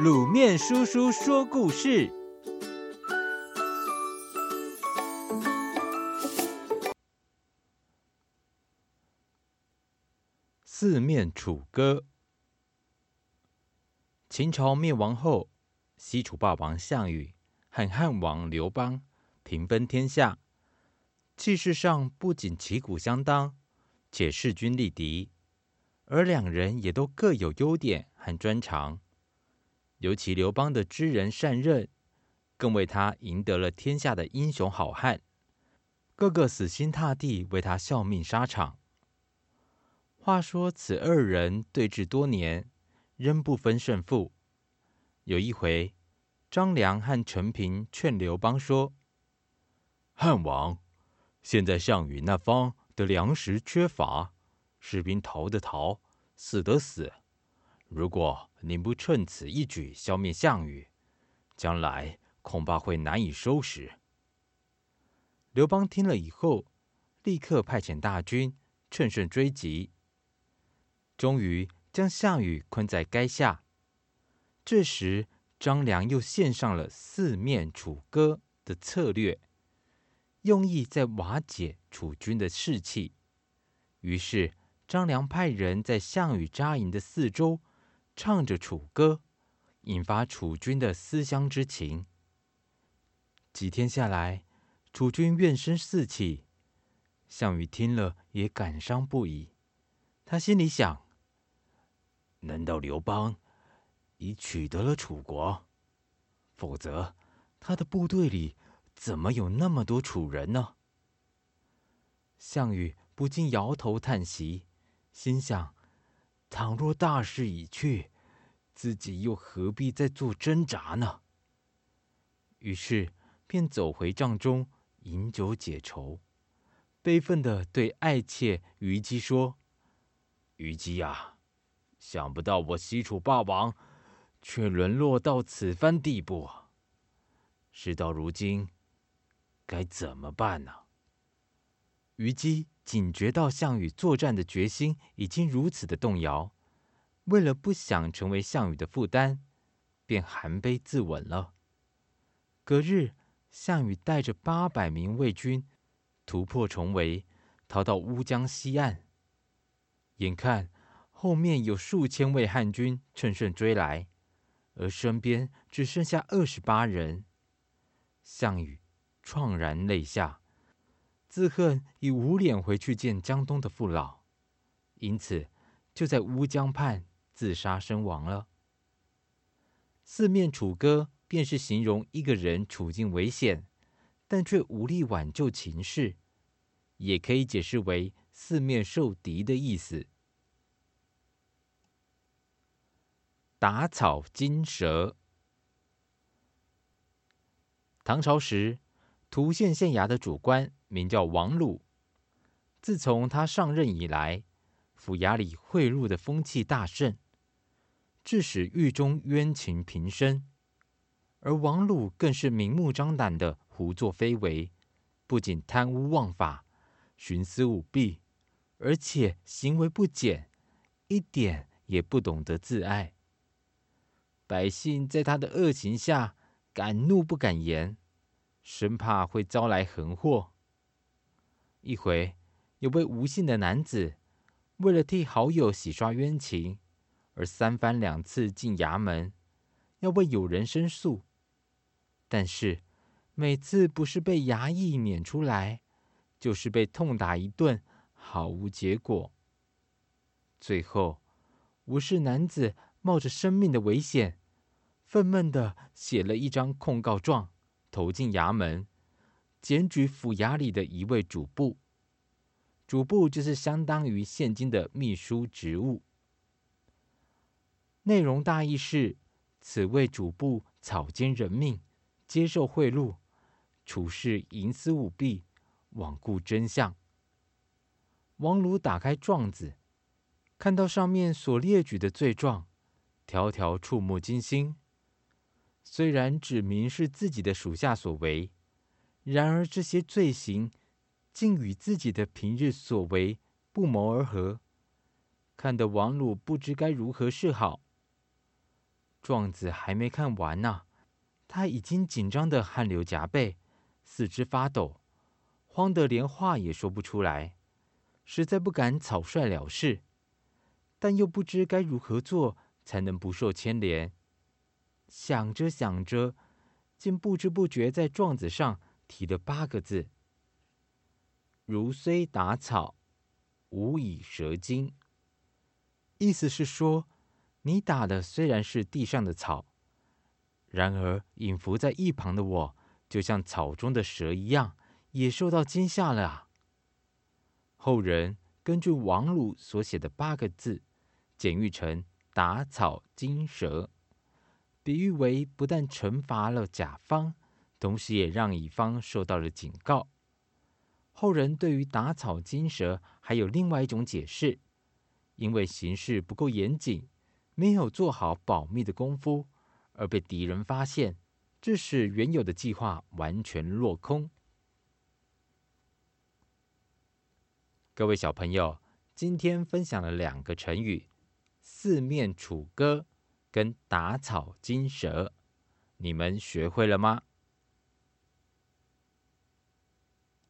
卤面叔叔说故事：四面楚歌。秦朝灭亡后，西楚霸王项羽和汉王刘邦平分天下，气势上不仅旗鼓相当，且势均力敌。而两人也都各有优点和专长，尤其刘邦的知人善任，更为他赢得了天下的英雄好汉，个个死心塌地为他效命沙场。话说此二人对峙多年，仍不分胜负。有一回，张良和陈平劝刘邦说：“汉王，现在项羽那方的粮食缺乏。”士兵逃的逃，死的死。如果您不趁此一举消灭项羽，将来恐怕会难以收拾。刘邦听了以后，立刻派遣大军，乘胜追击，终于将项羽困在垓下。这时，张良又献上了四面楚歌的策略，用意在瓦解楚军的士气。于是，张良派人在项羽扎营的四周唱着楚歌，引发楚军的思乡之情。几天下来，楚军怨声四起，项羽听了也感伤不已。他心里想：难道刘邦已取得了楚国？否则，他的部队里怎么有那么多楚人呢？项羽不禁摇头叹息。心想：倘若大势已去，自己又何必再做挣扎呢？于是便走回帐中饮酒解愁，悲愤地对爱妾虞姬说：“虞姬呀，想不到我西楚霸王却沦落到此番地步，事到如今该怎么办呢？”虞姬。警觉到项羽作战的决心已经如此的动摇，为了不想成为项羽的负担，便含悲自刎了。隔日，项羽带着八百名魏军突破重围，逃到乌江西岸。眼看后面有数千位汉军乘胜追来，而身边只剩下二十八人，项羽怆然泪下。自恨已无脸回去见江东的父老，因此就在乌江畔自杀身亡了。四面楚歌便是形容一个人处境危险，但却无力挽救情势，也可以解释为四面受敌的意思。打草惊蛇。唐朝时，涂县县衙的主官名叫王鲁。自从他上任以来，府衙里贿赂的风气大盛，致使狱中冤情频生。而王鲁更是明目张胆的胡作非为，不仅贪污枉法、徇私舞弊，而且行为不检，一点也不懂得自爱。百姓在他的恶行下，敢怒不敢言。生怕会招来横祸。一回，有位吴姓的男子，为了替好友洗刷冤情，而三番两次进衙门，要为友人申诉。但是，每次不是被衙役撵出来，就是被痛打一顿，毫无结果。最后，吴氏男子冒着生命的危险，愤懑地写了一张控告状。投进衙门，检举府衙里的一位主簿。主簿就是相当于现今的秘书职务。内容大意是：此位主簿草菅人命，接受贿赂，处事营私舞弊，罔顾真相。王鲁打开状子，看到上面所列举的罪状，条条触目惊心。虽然指明是自己的属下所为，然而这些罪行竟与自己的平日所为不谋而合，看得王鲁不知该如何是好。状子还没看完呢，他已经紧张得汗流浃背，四肢发抖，慌得连话也说不出来，实在不敢草率了事，但又不知该如何做才能不受牵连。想着想着，竟不知不觉在状子上提的八个字：“如虽打草，无以蛇精。”意思是说，你打的虽然是地上的草，然而隐伏在一旁的我，就像草中的蛇一样，也受到惊吓了啊。后人根据王鲁所写的八个字，简喻成“打草惊蛇”，比喻为不但惩罚了甲方，同时也让乙方受到了警告。后人对于“打草惊蛇”还有另外一种解释，因为行事不够严谨。没有做好保密的功夫，而被敌人发现，致使原有的计划完全落空。各位小朋友，今天分享了两个成语：四面楚歌跟打草惊蛇，你们学会了吗？